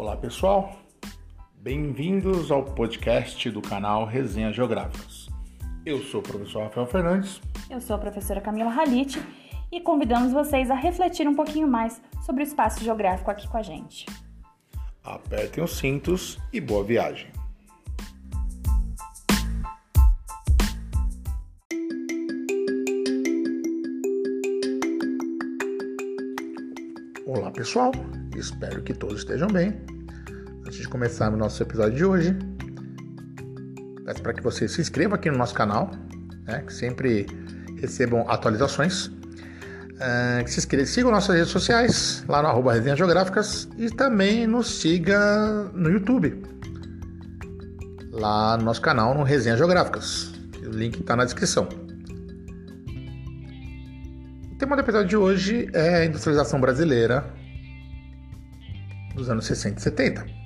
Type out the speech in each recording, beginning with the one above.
Olá pessoal, bem-vindos ao podcast do canal Resenha Geográficas. Eu sou o professor Rafael Fernandes. Eu sou a professora Camila Halite e convidamos vocês a refletir um pouquinho mais sobre o espaço geográfico aqui com a gente. Apertem os cintos e boa viagem. Olá pessoal, espero que todos estejam bem. Antes de começar o nosso episódio de hoje, peço para que você se inscreva aqui no nosso canal, né, que sempre recebam atualizações. Uh, que se inscreva, sigam nossas redes sociais, lá no arroba Resenhas Geográficas, e também nos siga no YouTube, lá no nosso canal no Resenhas Geográficas. O link está na descrição. O tema do episódio de hoje é a industrialização brasileira dos anos 60 e 70.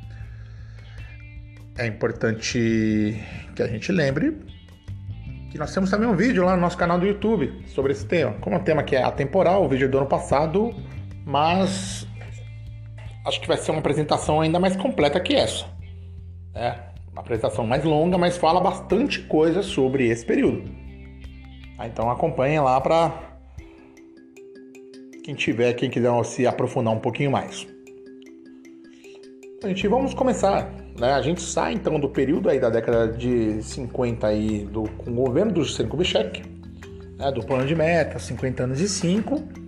É importante que a gente lembre que nós temos também um vídeo lá no nosso canal do YouTube sobre esse tema. Como é um tema que é atemporal, o vídeo do ano passado, mas acho que vai ser uma apresentação ainda mais completa que essa. É, uma apresentação mais longa, mas fala bastante coisa sobre esse período. Ah, então acompanhem lá para quem tiver, quem quiser se aprofundar um pouquinho mais. Gente, vamos começar. Né? A gente sai então do período aí da década de 50 aí do, com o governo do Juscelino Kubitschek, né? do plano de meta, 50 anos e 5.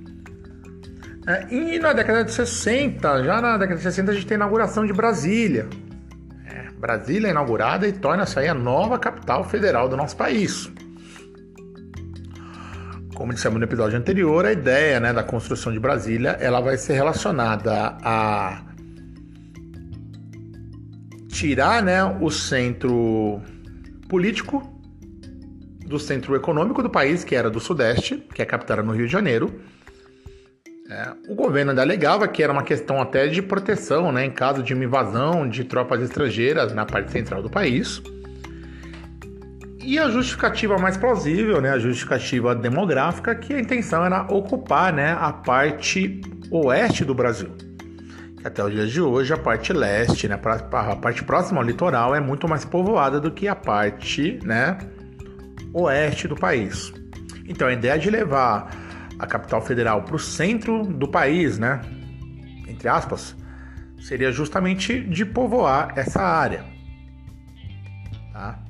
É, e na década de 60, já na década de 60 a gente tem a inauguração de Brasília. É, Brasília é inaugurada e torna-se aí a nova capital federal do nosso país. Como dissemos no episódio anterior, a ideia né, da construção de Brasília ela vai ser relacionada a tirar né, o centro político do centro econômico do país, que era do Sudeste, que é a capital no Rio de Janeiro. É, o governo ainda alegava que era uma questão até de proteção, né, em caso de uma invasão de tropas estrangeiras na parte central do país. E a justificativa mais plausível, né, a justificativa demográfica, que a intenção era ocupar né, a parte oeste do Brasil até os dias de hoje a parte leste, né, a parte próxima ao litoral é muito mais povoada do que a parte, né, oeste do país. Então a ideia de levar a capital federal para o centro do país, né, entre aspas, seria justamente de povoar essa área. Tá?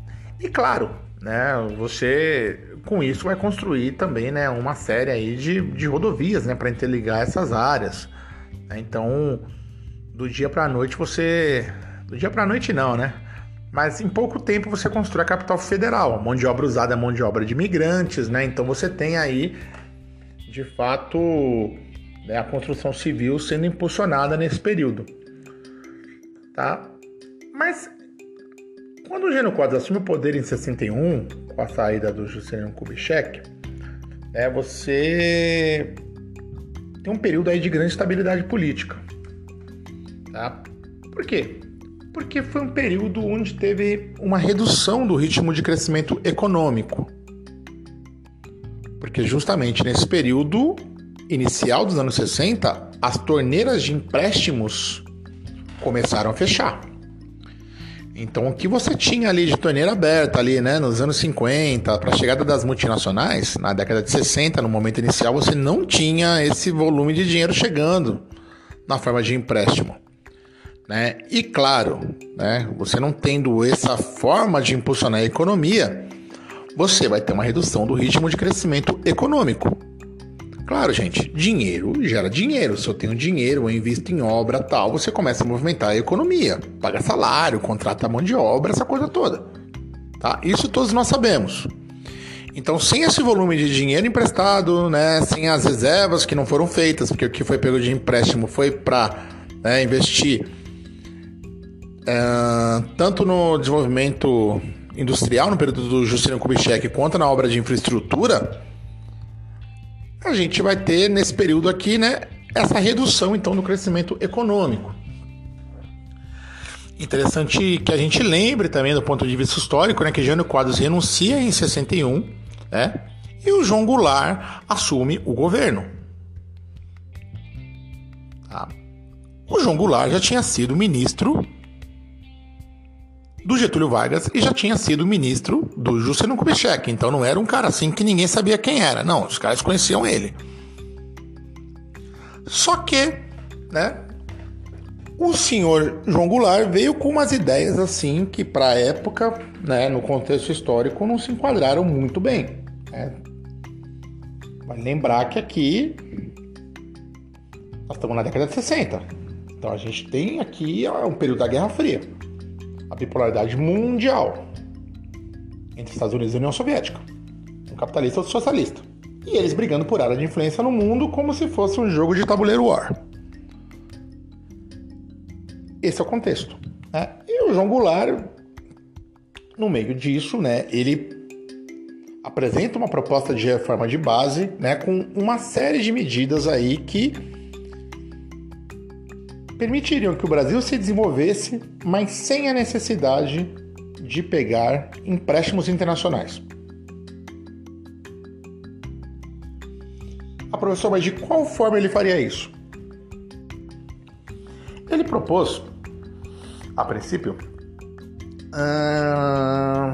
E claro, né, você com isso vai construir também, né, uma série aí de, de rodovias, né, para interligar essas áreas. Então do dia para a noite você. Do dia para a noite não, né? Mas em pouco tempo você constrói a capital federal. A mão de obra usada é mão de obra de imigrantes, né? Então você tem aí, de fato, né, a construção civil sendo impulsionada nesse período. Tá? Mas quando o Gênio Quadros assume o poder em 61, com a saída do Juscelino Kubitschek, né, você tem um período aí de grande estabilidade política. Tá? Por quê? Porque foi um período onde teve uma redução do ritmo de crescimento econômico. Porque justamente nesse período inicial dos anos 60, as torneiras de empréstimos começaram a fechar. Então, o que você tinha ali de torneira aberta ali, né, nos anos 50, para a chegada das multinacionais, na década de 60, no momento inicial, você não tinha esse volume de dinheiro chegando na forma de empréstimo. Né? E claro, né, você não tendo essa forma de impulsionar a economia, você vai ter uma redução do ritmo de crescimento econômico. Claro, gente, dinheiro gera dinheiro. Se eu tenho dinheiro, eu invisto em obra tal, você começa a movimentar a economia, paga salário, contrata mão de obra, essa coisa toda. Tá? Isso todos nós sabemos. Então, sem esse volume de dinheiro emprestado, né, sem as reservas que não foram feitas, porque o que foi pego de empréstimo foi para né, investir tanto no desenvolvimento industrial, no período do Juscelino Kubitschek, quanto na obra de infraestrutura, a gente vai ter nesse período aqui, né, essa redução então do crescimento econômico. Interessante que a gente lembre também do ponto de vista histórico, né, que Jânio Quadros renuncia em 61, né, e o João Goulart assume o governo. Tá? o João Goulart já tinha sido ministro do Getúlio Vargas e já tinha sido ministro do Juscelino Kubitschek. Então não era um cara assim que ninguém sabia quem era. Não, os caras conheciam ele. Só que, né, o senhor João Goulart veio com umas ideias assim que para a época, né, no contexto histórico, não se enquadraram muito bem. Né? Lembrar que aqui nós estamos na década de 60. Então a gente tem aqui um período da Guerra Fria a bipolaridade mundial entre Estados Unidos e União Soviética, um capitalista outro socialista, e eles brigando por área de influência no mundo como se fosse um jogo de tabuleiro war. Esse é o contexto. Né? E o João Goulart, no meio disso, né, ele apresenta uma proposta de reforma de base, né, com uma série de medidas aí que permitiriam que o Brasil se desenvolvesse, mas sem a necessidade de pegar empréstimos internacionais. Ah, professor, mas de qual forma ele faria isso? Ele propôs, a princípio, a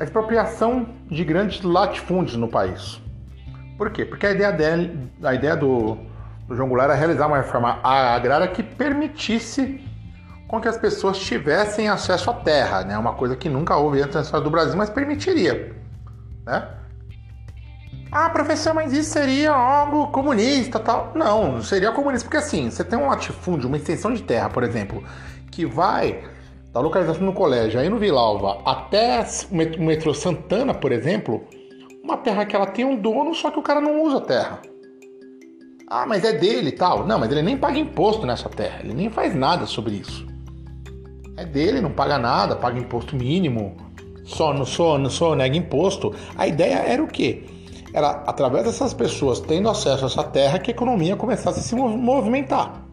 expropriação de grandes latifúndios no país. Por quê? Porque a ideia, dele, a ideia do, do João Goulart era realizar uma reforma agrária que permitisse com que as pessoas tivessem acesso à terra, né? Uma coisa que nunca houve antes na história do Brasil, mas permitiria, né? Ah, professor, mas isso seria algo comunista, tal? Não, não seria comunista porque assim, você tem um latifúndio, uma extensão de terra, por exemplo, que vai da localização do colégio aí no Vilalva até o metrô Santana, por exemplo, uma terra que ela tem um dono, só que o cara não usa a terra. Ah, mas é dele e tal. Não, mas ele nem paga imposto nessa terra. Ele nem faz nada sobre isso. É dele, não paga nada, paga imposto mínimo, só, só, só nega imposto. A ideia era o quê? Era através dessas pessoas tendo acesso a essa terra que a economia começasse a se movimentar.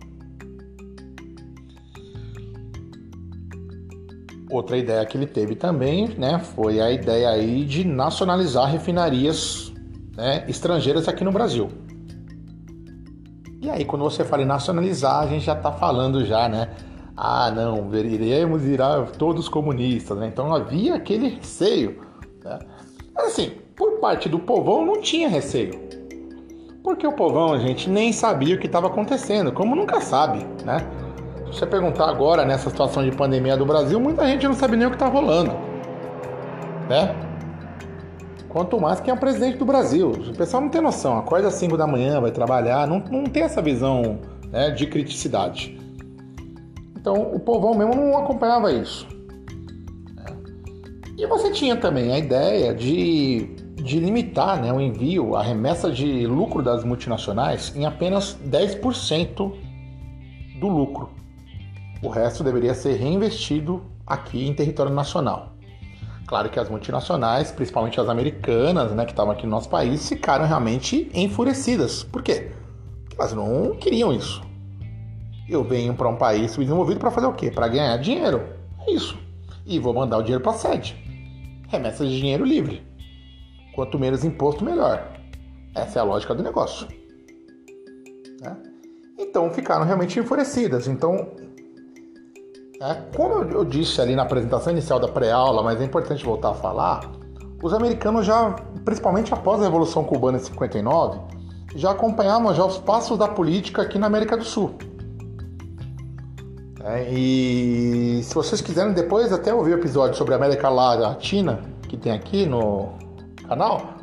Outra ideia que ele teve também, né, foi a ideia aí de nacionalizar refinarias né, estrangeiras aqui no Brasil. E aí, quando você fala em nacionalizar, a gente já está falando já, né? Ah, não, iremos virar todos comunistas, né? Então havia aquele receio. Né? Mas assim, por parte do povão não tinha receio. Porque o povão, a gente nem sabia o que estava acontecendo, como nunca sabe, né? Se você perguntar agora nessa situação de pandemia do Brasil, muita gente não sabe nem o que está rolando, né? Quanto mais quem é o presidente do Brasil. O pessoal não tem noção. Acorda às 5 da manhã, vai trabalhar, não, não tem essa visão né, de criticidade. Então o povão mesmo não acompanhava isso. E você tinha também a ideia de, de limitar né, o envio, a remessa de lucro das multinacionais em apenas 10% do lucro. O resto deveria ser reinvestido aqui em território nacional. Claro que as multinacionais, principalmente as americanas, né, que estavam aqui no nosso país, ficaram realmente enfurecidas. Por quê? Porque elas não queriam isso. Eu venho para um país subdesenvolvido para fazer o quê? Para ganhar dinheiro. É isso. E vou mandar o dinheiro para a sede. Remessa de dinheiro livre. Quanto menos imposto, melhor. Essa é a lógica do negócio. Né? Então ficaram realmente enfurecidas. Então é, como eu disse ali na apresentação inicial da pré-aula, mas é importante voltar a falar, os americanos já, principalmente após a Revolução Cubana em 59, já acompanhavam já os passos da política aqui na América do Sul. É, e se vocês quiserem depois até ouvir o episódio sobre a América Latina que tem aqui no canal,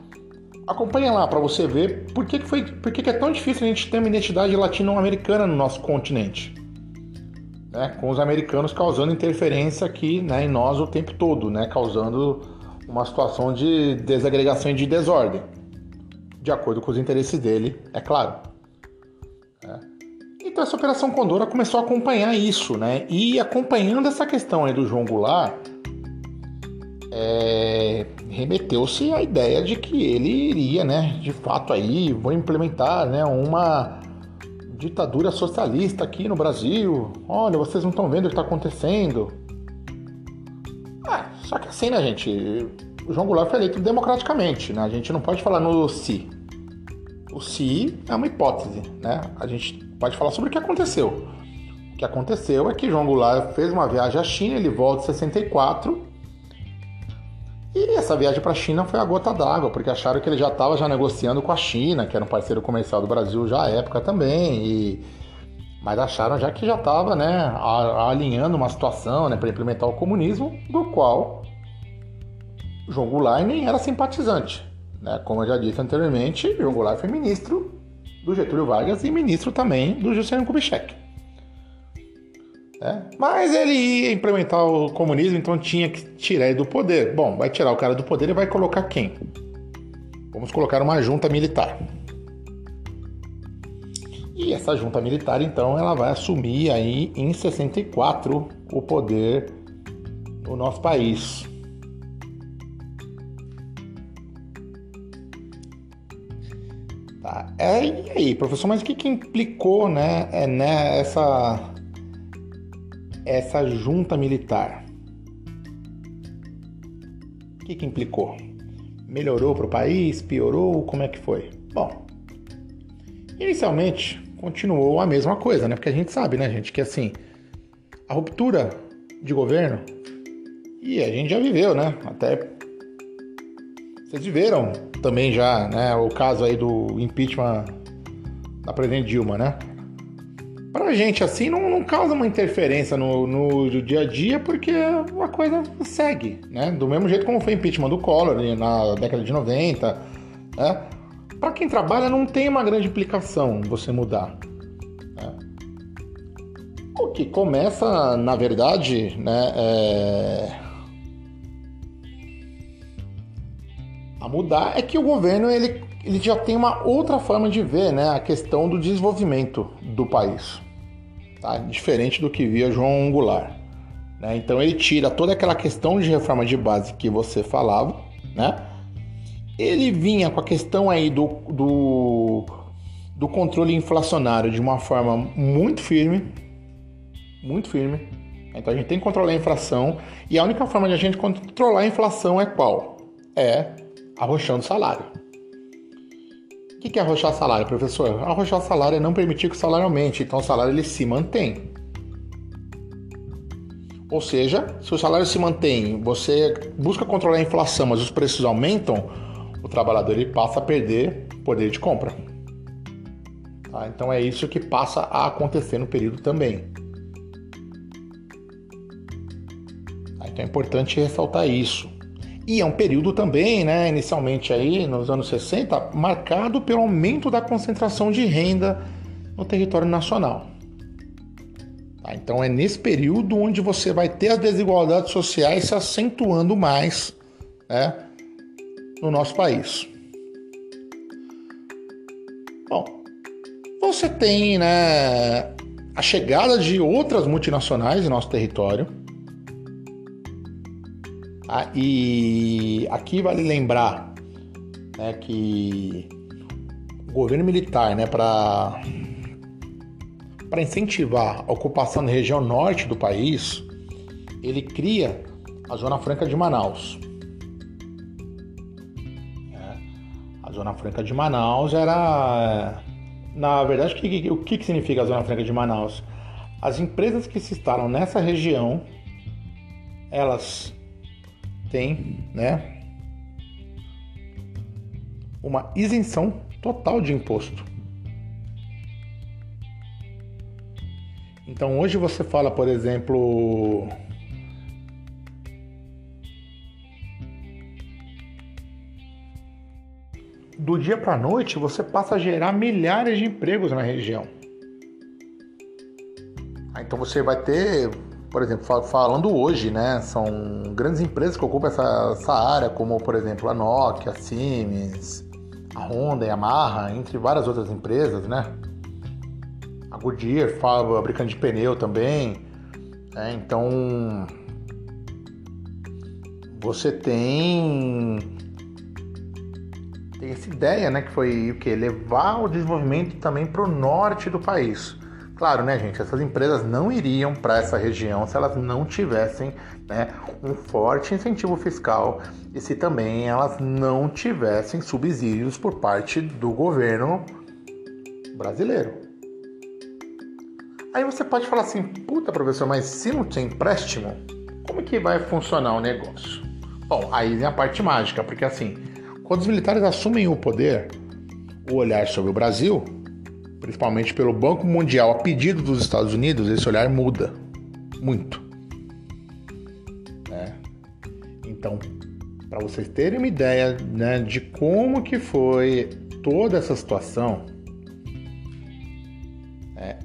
acompanhem lá para você ver por que, que, foi, por que, que é tão difícil a gente ter uma identidade latino-americana no nosso continente né, com os americanos causando interferência aqui né, em nós o tempo todo, né, causando uma situação de desagregação e de desordem, de acordo com os interesses dele, é claro. É. Então essa Operação Condora começou a acompanhar isso, né? E acompanhando essa questão aí do João Goulart, é, remeteu-se à ideia de que ele iria, né, de fato aí, vou implementar, né, uma ditadura socialista aqui no Brasil. Olha, vocês não estão vendo o que está acontecendo. Ah, só que assim, né, gente? O João Goulart foi eleito democraticamente, né? A gente não pode falar no se. O se é uma hipótese, né? A gente pode falar sobre o que aconteceu. O que aconteceu é que João Goulart fez uma viagem à China, ele volta em 64. E essa viagem para a China foi a gota d'água, porque acharam que ele já estava já negociando com a China, que era um parceiro comercial do Brasil já à época também. E... Mas acharam já que já estava né, alinhando uma situação né, para implementar o comunismo, do qual João Goulart nem era simpatizante. Né? Como eu já disse anteriormente, João Goulart foi ministro do Getúlio Vargas e ministro também do Juscelino Kubitschek. É. Mas ele ia implementar o comunismo, então tinha que tirar ele do poder. Bom, vai tirar o cara do poder e vai colocar quem? Vamos colocar uma junta militar. E essa junta militar, então, ela vai assumir aí em 64 o poder no nosso país. Tá. É, e aí, professor, mas o que, que implicou né, é, né, essa junta militar? O que, que implicou? Melhorou para o país? Piorou? Como é que foi? Bom, inicialmente continuou a mesma coisa, né? Porque a gente sabe, né, gente, que assim, a ruptura de governo, e a gente já viveu, né? Até vocês viram também já, né, o caso aí do impeachment da presidente Dilma, né? Pra gente assim não, não causa uma interferência no, no, dia a dia porque a coisa segue, né? Do mesmo jeito como foi o impeachment do Collor na década de 90, né? Para quem trabalha não tem uma grande implicação você mudar. Né? O que começa, na verdade, né, é a mudar é que o governo ele, ele já tem uma outra forma de ver né, a questão do desenvolvimento do país, tá? diferente do que via João Goulart. Né? Então ele tira toda aquela questão de reforma de base que você falava, né? ele vinha com a questão aí do, do, do controle inflacionário de uma forma muito firme, muito firme. Então a gente tem que controlar a inflação e a única forma de a gente controlar a inflação é qual? É arrochando salário. O que é arrochar salário, professor? Arrochar salário é não permitir que o salário aumente, então o salário ele se mantém. Ou seja, se o salário se mantém, você busca controlar a inflação, mas os preços aumentam, o trabalhador ele passa a perder poder de compra. Tá? Então é isso que passa a acontecer no período também. Tá? Então é importante ressaltar isso. E é um período também, né, inicialmente aí nos anos 60, marcado pelo aumento da concentração de renda no território nacional. Tá? Então é nesse período onde você vai ter as desigualdades sociais se acentuando mais né, no nosso país. Bom, você tem né, a chegada de outras multinacionais em nosso território ah, e aqui vale lembrar né, que o governo militar, né, para incentivar a ocupação da região norte do país, ele cria a Zona Franca de Manaus. É, a Zona Franca de Manaus era, na verdade, o que, o que significa a Zona Franca de Manaus? As empresas que se instalam nessa região, elas tem, né, uma isenção total de imposto. Então hoje você fala, por exemplo, do dia para a noite você passa a gerar milhares de empregos na região. Então você vai ter por exemplo, falando hoje, né, são grandes empresas que ocupam essa, essa área, como por exemplo a Nokia, a Siemens, a Honda, a Yamaha, entre várias outras empresas, né? A Goodyear, fabricante de pneu também. Né? Então você tem tem essa ideia, né, que foi o que levar o desenvolvimento também para o norte do país. Claro, né, gente? Essas empresas não iriam para essa região se elas não tivessem né, um forte incentivo fiscal e se também elas não tivessem subsídios por parte do governo brasileiro. Aí você pode falar assim, puta professor, mas se não tem empréstimo, como que vai funcionar o negócio? Bom, aí vem a parte mágica, porque assim, quando os militares assumem o poder, o olhar sobre o Brasil, principalmente pelo Banco Mundial a pedido dos Estados Unidos, esse olhar muda muito. É. Então, para vocês terem uma ideia né, de como que foi toda essa situação, é,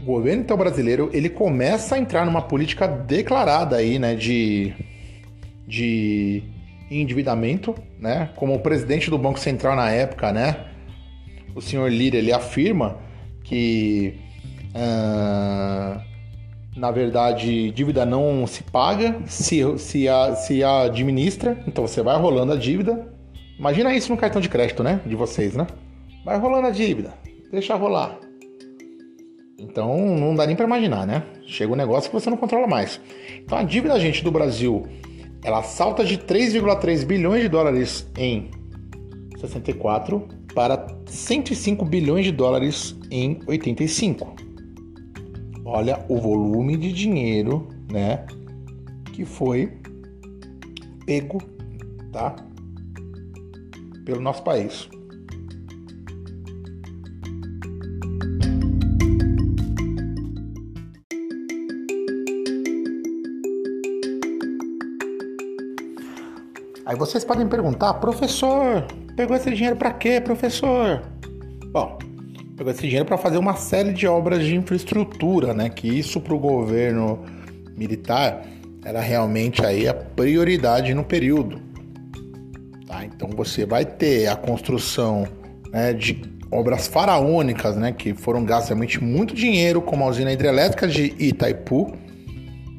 o governo então brasileiro ele começa a entrar numa política declarada aí, né, de, de endividamento, né, como o presidente do Banco Central na época, né, o senhor Lira, ele afirma que uh, na verdade, dívida não se paga, se, se, a, se a administra, então você vai rolando a dívida. Imagina isso no cartão de crédito, né? De vocês, né? Vai rolando a dívida, deixa rolar. Então não dá nem para imaginar, né? Chega um negócio que você não controla mais. Então a dívida, gente, do Brasil, ela salta de 3,3 bilhões de dólares em 64 para 105 bilhões de dólares em 85 olha o volume de dinheiro, né, que foi pego, tá, pelo nosso país. Aí vocês podem perguntar, professor, pegou esse dinheiro para quê, professor? Bom, pegou esse dinheiro para fazer uma série de obras de infraestrutura, né? Que isso para o governo militar era realmente aí a prioridade no período. Tá? Então você vai ter a construção né, de obras faraônicas, né? Que foram gastas realmente muito dinheiro, como a usina hidrelétrica de Itaipu,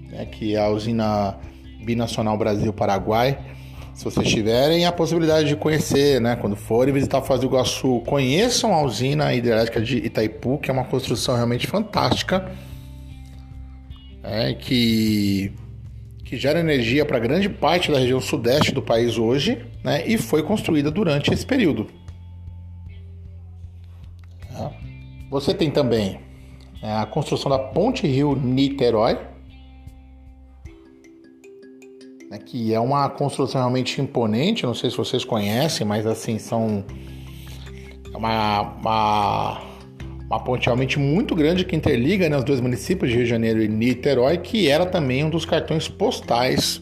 né, que é a usina binacional Brasil-Paraguai se vocês tiverem a possibilidade de conhecer, né, quando forem visitar Foz do Iguaçu, conheçam a usina hidrelétrica de Itaipu, que é uma construção realmente fantástica, é, que, que gera energia para grande parte da região sudeste do país hoje, né, e foi construída durante esse período. É. Você tem também é, a construção da Ponte Rio Niterói, né, que é uma construção realmente imponente. Não sei se vocês conhecem, mas assim são uma, uma, uma ponte realmente muito grande que interliga né, os dois municípios de Rio de Janeiro e Niterói, que era também um dos cartões postais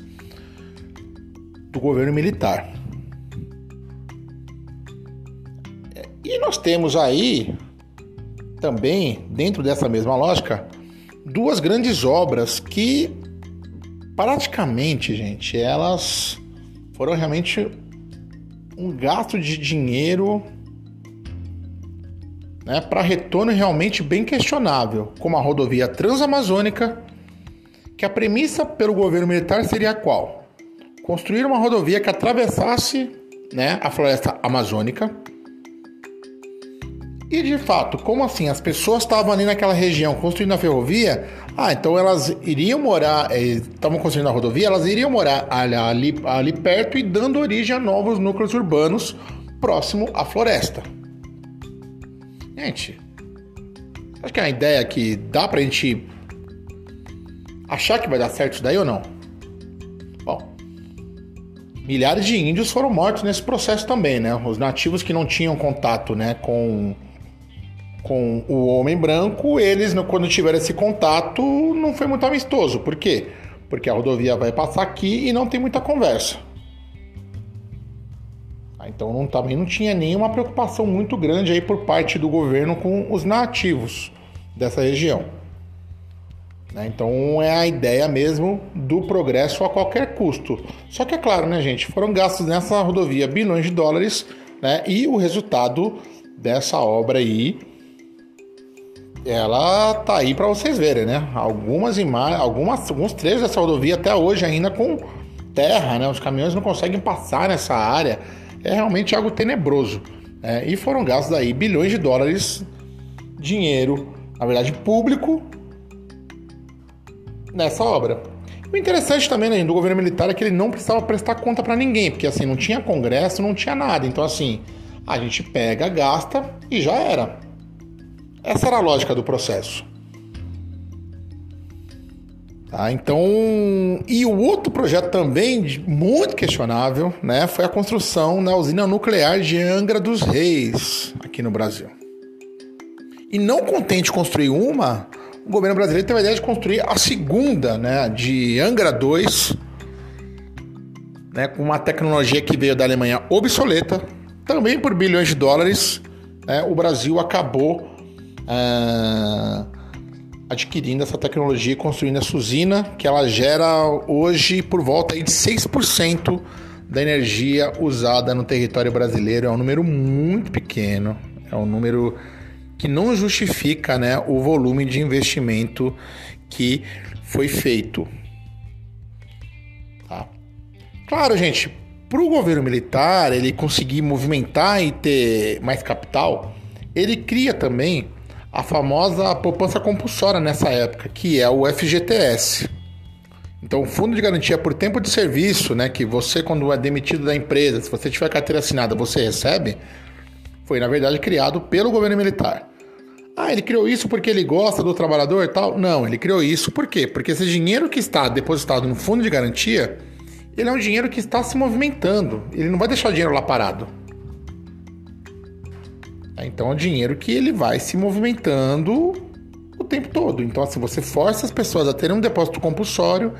do governo militar. E nós temos aí também, dentro dessa mesma lógica, duas grandes obras que praticamente, gente, elas foram realmente um gasto de dinheiro né, para retorno realmente bem questionável, como a rodovia transamazônica, que a premissa pelo governo militar seria qual? Construir uma rodovia que atravessasse né, a floresta amazônica. E de fato, como assim? As pessoas estavam ali naquela região construindo a ferrovia, ah, então elas iriam morar, eh, estavam construindo a rodovia, elas iriam morar ali, ali perto e dando origem a novos núcleos urbanos próximo à floresta. Gente, acho que é uma ideia que dá pra gente achar que vai dar certo isso daí ou não? Bom, milhares de índios foram mortos nesse processo também, né? Os nativos que não tinham contato, né, com com o homem branco, eles, quando tiveram esse contato, não foi muito amistoso. Por quê? Porque a rodovia vai passar aqui e não tem muita conversa. Ah, então não, também não tinha nenhuma preocupação muito grande aí por parte do governo com os nativos dessa região. Né? Então é a ideia mesmo do progresso a qualquer custo. Só que é claro, né, gente? Foram gastos nessa rodovia bilhões de dólares, né? E o resultado dessa obra aí ela tá aí para vocês verem, né? Algumas imagens, algumas, alguns trechos dessa rodovia até hoje ainda com terra, né? Os caminhões não conseguem passar nessa área. É realmente algo tenebroso. Né? E foram gastos aí bilhões de dólares, dinheiro, na verdade público, nessa obra. O interessante também né, do governo militar é que ele não precisava prestar conta para ninguém, porque assim não tinha congresso, não tinha nada. Então assim, a gente pega, gasta e já era. Essa era a lógica do processo. Tá, então, e o outro projeto também muito questionável, né, foi a construção da usina nuclear de Angra dos Reis, aqui no Brasil. E não contente construir uma, o governo brasileiro teve a ideia de construir a segunda, né, de Angra 2, né, com uma tecnologia que veio da Alemanha obsoleta, também por bilhões de dólares, né, o Brasil acabou ah, adquirindo essa tecnologia e construindo essa usina, que ela gera hoje por volta de 6% da energia usada no território brasileiro. É um número muito pequeno, é um número que não justifica né, o volume de investimento que foi feito. Tá? Claro, gente, para o governo militar ele conseguir movimentar e ter mais capital, ele cria também a famosa poupança compulsória nessa época, que é o FGTS. Então, o Fundo de Garantia por Tempo de Serviço, né, que você, quando é demitido da empresa, se você tiver carteira assinada, você recebe, foi, na verdade, criado pelo governo militar. Ah, ele criou isso porque ele gosta do trabalhador e tal? Não, ele criou isso por quê? Porque esse dinheiro que está depositado no fundo de garantia, ele é um dinheiro que está se movimentando. Ele não vai deixar o dinheiro lá parado. Então é dinheiro que ele vai se movimentando o tempo todo. Então, assim, você força as pessoas a terem um depósito compulsório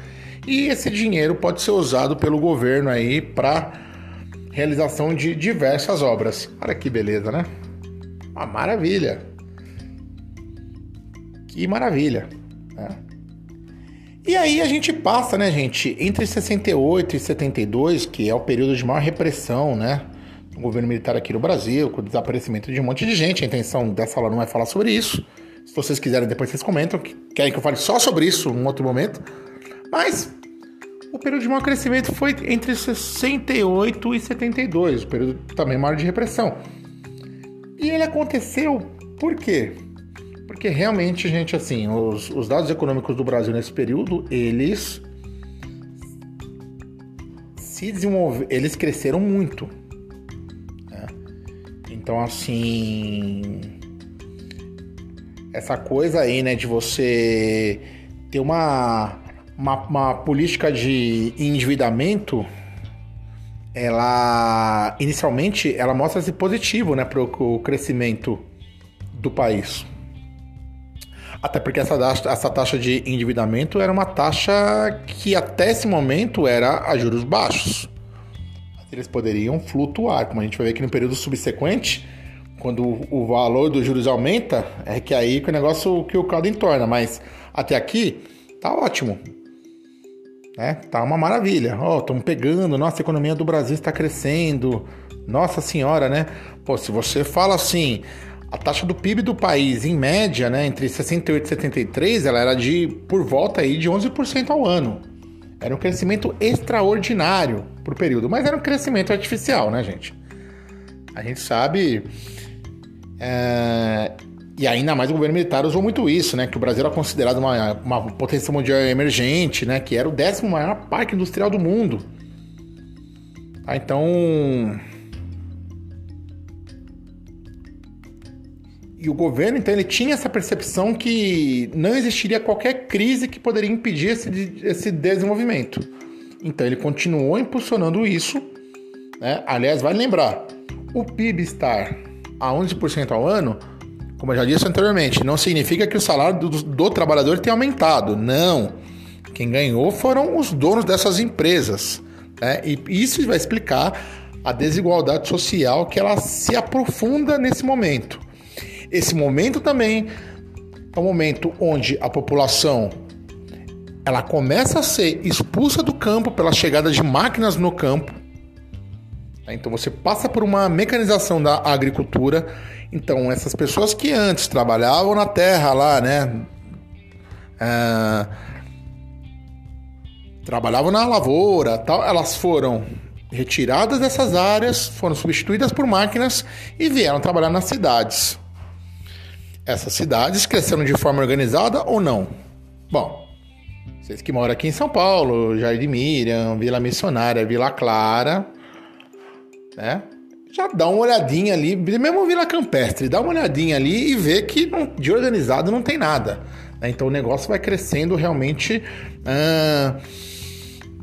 e esse dinheiro pode ser usado pelo governo aí para realização de diversas obras. Olha que beleza, né? Uma maravilha. Que maravilha. Né? E aí a gente passa, né, gente, entre 68 e 72, que é o período de maior repressão, né? O governo militar aqui no Brasil, com o desaparecimento de um monte de gente. A intenção dessa aula não é falar sobre isso. Se vocês quiserem, depois vocês comentam. Que querem que eu fale só sobre isso em outro momento. Mas o período de maior crescimento foi entre 68 e 72, o período também maior de repressão. E ele aconteceu por quê? Porque realmente, gente, assim, os, os dados econômicos do Brasil nesse período, eles se desenvolveram, eles cresceram muito. Então, assim. Essa coisa aí, né, de você ter uma, uma, uma política de endividamento, ela inicialmente ela mostra-se positivo, né, para o crescimento do país. Até porque essa essa taxa de endividamento era uma taxa que até esse momento era a juros baixos eles poderiam flutuar, como a gente vai ver aqui no período subsequente, quando o valor dos juros aumenta, é que aí que o negócio que o caldo entorna, mas até aqui tá ótimo. Né? Tá uma maravilha. Ó, oh, estamos pegando, nossa a economia do Brasil está crescendo. Nossa senhora, né? Pô, se você fala assim, a taxa do PIB do país, em média, né, entre 68 e 73, ela era de por volta aí de 11% ao ano. Era um crescimento extraordinário por período, mas era um crescimento artificial, né, gente? A gente sabe. É, e ainda mais o governo militar usou muito isso, né? Que o Brasil era considerado uma, uma potência mundial emergente, né? Que era o décimo maior parque industrial do mundo. Ah, então E o governo, então, ele tinha essa percepção que não existiria qualquer crise que poderia impedir esse, esse desenvolvimento. Então, ele continuou impulsionando isso. Né? Aliás, vale lembrar, o PIB estar a 11% ao ano, como eu já disse anteriormente, não significa que o salário do, do trabalhador tenha aumentado. Não. Quem ganhou foram os donos dessas empresas. Né? E isso vai explicar a desigualdade social que ela se aprofunda nesse momento. Esse momento também é um momento onde a população ela começa a ser expulsa do campo pela chegada de máquinas no campo. Tá? Então você passa por uma mecanização da agricultura. Então essas pessoas que antes trabalhavam na terra lá, né? É... trabalhavam na lavoura, tal, elas foram retiradas dessas áreas, foram substituídas por máquinas e vieram trabalhar nas cidades essas cidades cresceram de forma organizada ou não? Bom, vocês que moram aqui em São Paulo, Jardim Miriam, Vila Missionária, Vila Clara, né? já dá uma olhadinha ali, mesmo Vila Campestre, dá uma olhadinha ali e vê que de organizado não tem nada. Né? Então o negócio vai crescendo realmente uh,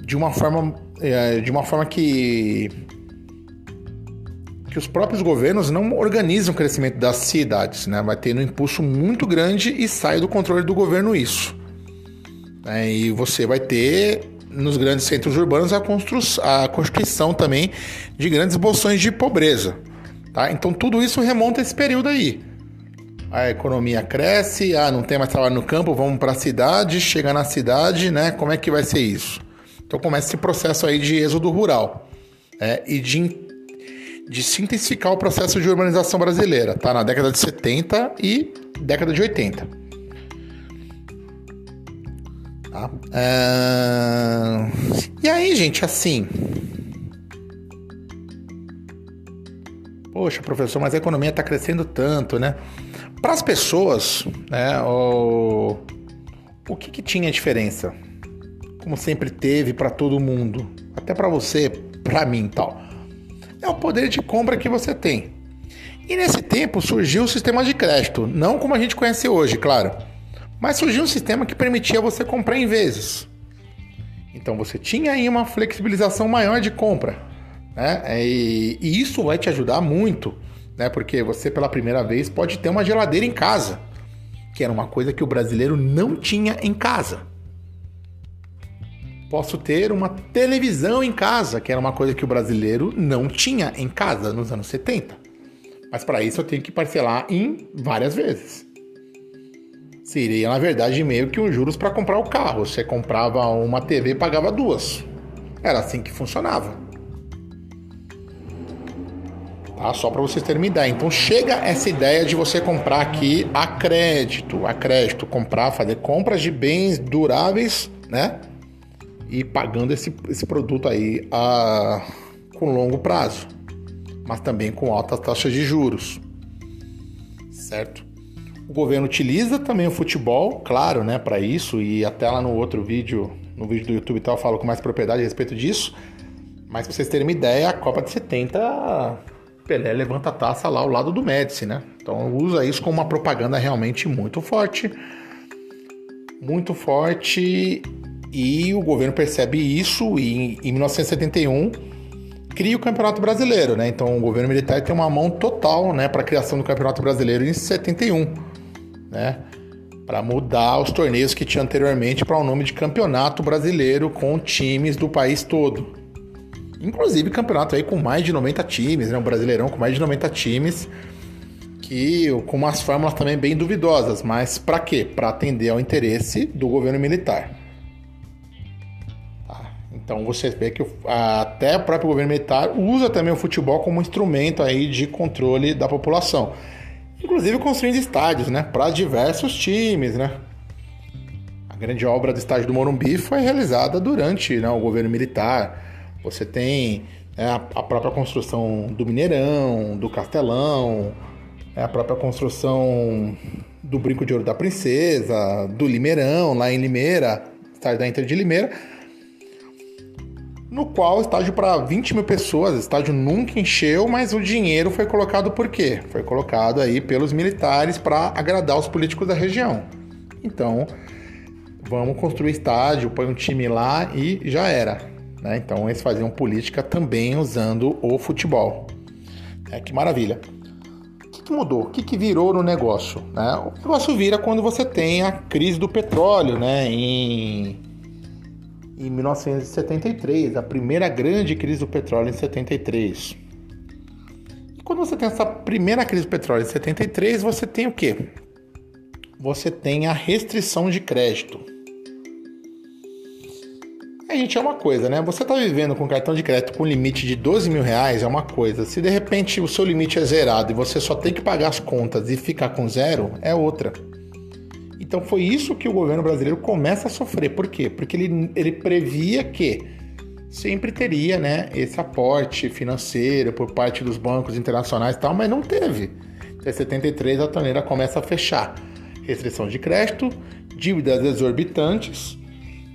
de uma forma uh, de uma forma que que os próprios governos não organizam o crescimento das cidades, né? Vai tendo um impulso muito grande e sai do controle do governo isso. É, e você vai ter nos grandes centros urbanos a, a constituição também de grandes bolsões de pobreza. Tá? Então tudo isso remonta a esse período aí. A economia cresce, ah, não tem mais trabalho no campo, vamos para a cidade, chega na cidade, né? Como é que vai ser isso? Então começa esse processo aí de êxodo rural é, e de, de intensificar o processo de urbanização brasileira, tá? Na década de 70 e década de 80. Tá? É... E aí, gente, assim. Poxa, professor, mas a economia está crescendo tanto, né? Para as pessoas, né, o, o que, que tinha diferença? Como sempre teve para todo mundo, até para você, para mim, tal. É o poder de compra que você tem. E nesse tempo surgiu o sistema de crédito, não como a gente conhece hoje, claro mas surgiu um sistema que permitia você comprar em vezes. Então você tinha aí uma flexibilização maior de compra. Né? E, e isso vai te ajudar muito, né? porque você pela primeira vez pode ter uma geladeira em casa, que era uma coisa que o brasileiro não tinha em casa. Posso ter uma televisão em casa, que era uma coisa que o brasileiro não tinha em casa nos anos 70. Mas para isso eu tenho que parcelar em várias vezes seria, na verdade, meio que um juros para comprar o carro. Você comprava uma TV e pagava duas. Era assim que funcionava. Tá? Só para vocês terem uma ideia. Então chega essa ideia de você comprar aqui a crédito, a crédito, comprar, fazer compras de bens duráveis, né? E pagando esse, esse produto aí a, com longo prazo, mas também com altas taxas de juros, certo? O governo utiliza também o futebol, claro, né, para isso, e até lá no outro vídeo, no vídeo do YouTube e tal, eu falo com mais propriedade a respeito disso. Mas pra vocês terem uma ideia, a Copa de 70, Pelé levanta a taça lá ao lado do Médici, né? Então usa isso como uma propaganda realmente muito forte. Muito forte. E o governo percebe isso e em 1971 cria o Campeonato Brasileiro, né? Então o governo militar tem uma mão total, né, para a criação do Campeonato Brasileiro em 71 né? Para mudar os torneios que tinha anteriormente para o um nome de Campeonato Brasileiro com times do país todo. Inclusive campeonato aí com mais de 90 times, né? Um brasileirão com mais de 90 times, que com umas fórmulas também bem duvidosas, mas para quê? Para atender ao interesse do governo militar. Tá? Então você vê que até o próprio governo militar usa também o futebol como instrumento aí de controle da população inclusive construindo estádios, né, para diversos times, né. A grande obra do estádio do Morumbi foi realizada durante né, o governo militar. Você tem né, a própria construção do Mineirão, do Castelão, né, a própria construção do Brinco de Ouro da Princesa, do Limeirão, lá em Limeira, estádio da Inter de Limeira no qual estádio para 20 mil pessoas, estádio nunca encheu, mas o dinheiro foi colocado por quê? Foi colocado aí pelos militares para agradar os políticos da região. Então, vamos construir estádio, põe um time lá e já era. Né? Então, eles faziam política também usando o futebol. É, que maravilha. O que, que mudou? O que, que virou no negócio? Né? O negócio vira quando você tem a crise do petróleo, né? Em em 1973, a primeira grande crise do petróleo em 73. E quando você tem essa primeira crise do petróleo em 73, você tem o quê? Você tem a restrição de crédito. A gente é uma coisa, né? Você está vivendo com cartão de crédito com limite de 12 mil reais é uma coisa. Se de repente o seu limite é zerado e você só tem que pagar as contas e ficar com zero, é outra. Então foi isso que o governo brasileiro começa a sofrer. Por quê? Porque ele, ele previa que sempre teria né, esse aporte financeiro por parte dos bancos internacionais e tal, mas não teve. Até 73 a torneira começa a fechar. Restrição de crédito, dívidas exorbitantes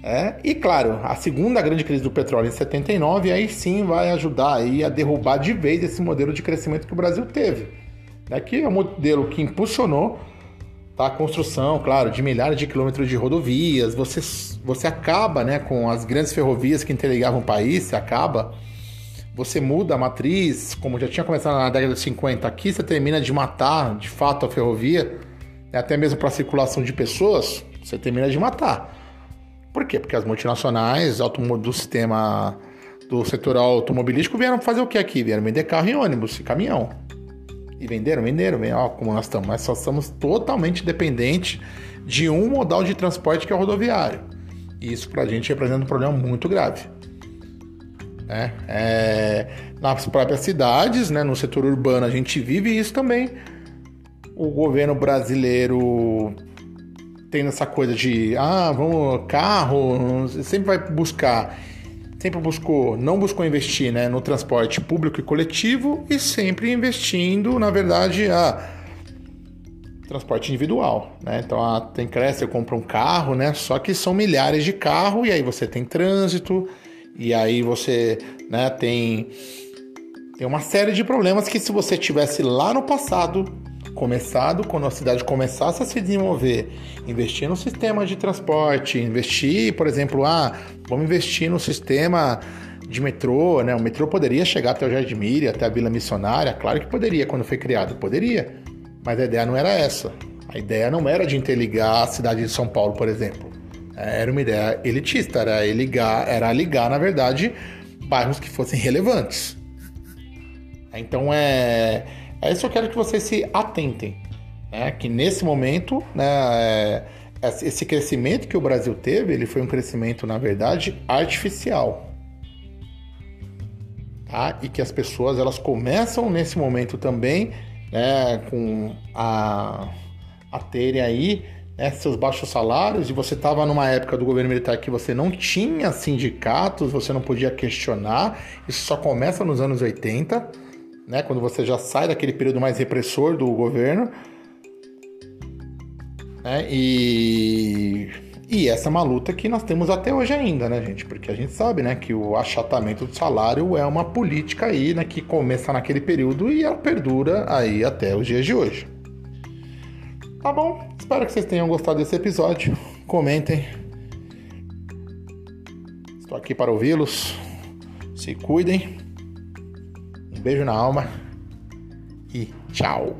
É, e claro, a segunda grande crise do petróleo em 79 aí sim vai ajudar aí a derrubar de vez esse modelo de crescimento que o Brasil teve. Né, que é um modelo que impulsionou tá, a construção, claro, de milhares de quilômetros de rodovias. Você, você acaba né, com as grandes ferrovias que interligavam o país, você acaba. Você muda a matriz, como já tinha começado na década de 50, aqui você termina de matar de fato a ferrovia, né, até mesmo para a circulação de pessoas, você termina de matar. Por quê? Porque as multinacionais do sistema do setor automobilístico vieram fazer o que aqui? Vieram vender carro e ônibus e caminhão. E venderam, venderam, venderam. Ó, como nós estamos. Mas só estamos totalmente dependentes de um modal de transporte que é o rodoviário. E isso para a gente representa um problema muito grave. Né? É, nas próprias cidades, né, no setor urbano, a gente vive isso também. O governo brasileiro tem essa coisa de ah, vamos carro, sempre vai buscar, sempre buscou, não buscou investir, né, no transporte público e coletivo e sempre investindo, na verdade, a transporte individual, né? Então, ah, tem cresce, eu compro um carro, né? Só que são milhares de carros e aí você tem trânsito e aí você, né, tem tem uma série de problemas que se você tivesse lá no passado começado, quando a cidade começasse a se desenvolver, investir no sistema de transporte, investir, por exemplo, ah, vamos investir no sistema de metrô, né? O metrô poderia chegar até o Jardim Miriam, até a Vila Missionária, claro que poderia quando foi criado, poderia. Mas a ideia não era essa. A ideia não era de interligar a cidade de São Paulo, por exemplo. Era uma ideia elitista, era ligar, era ligar, na verdade, bairros que fossem relevantes. Então é é isso que eu quero que vocês se atentem. Né? Que nesse momento, né, é, esse crescimento que o Brasil teve, ele foi um crescimento, na verdade, artificial. Tá? E que as pessoas elas começam nesse momento também né, com a, a terem aí né, seus baixos salários, e você estava numa época do governo militar que você não tinha sindicatos, você não podia questionar, isso só começa nos anos 80 né? Quando você já sai daquele período mais repressor do governo. Né? E, e essa é uma luta que nós temos até hoje ainda, né, gente? Porque a gente sabe, né, que o achatamento do salário é uma política aí, né, que começa naquele período e ela perdura aí até os dias de hoje. Tá bom? Espero que vocês tenham gostado desse episódio. Comentem. Estou aqui para ouvi-los. Se cuidem. Beijo na alma e tchau.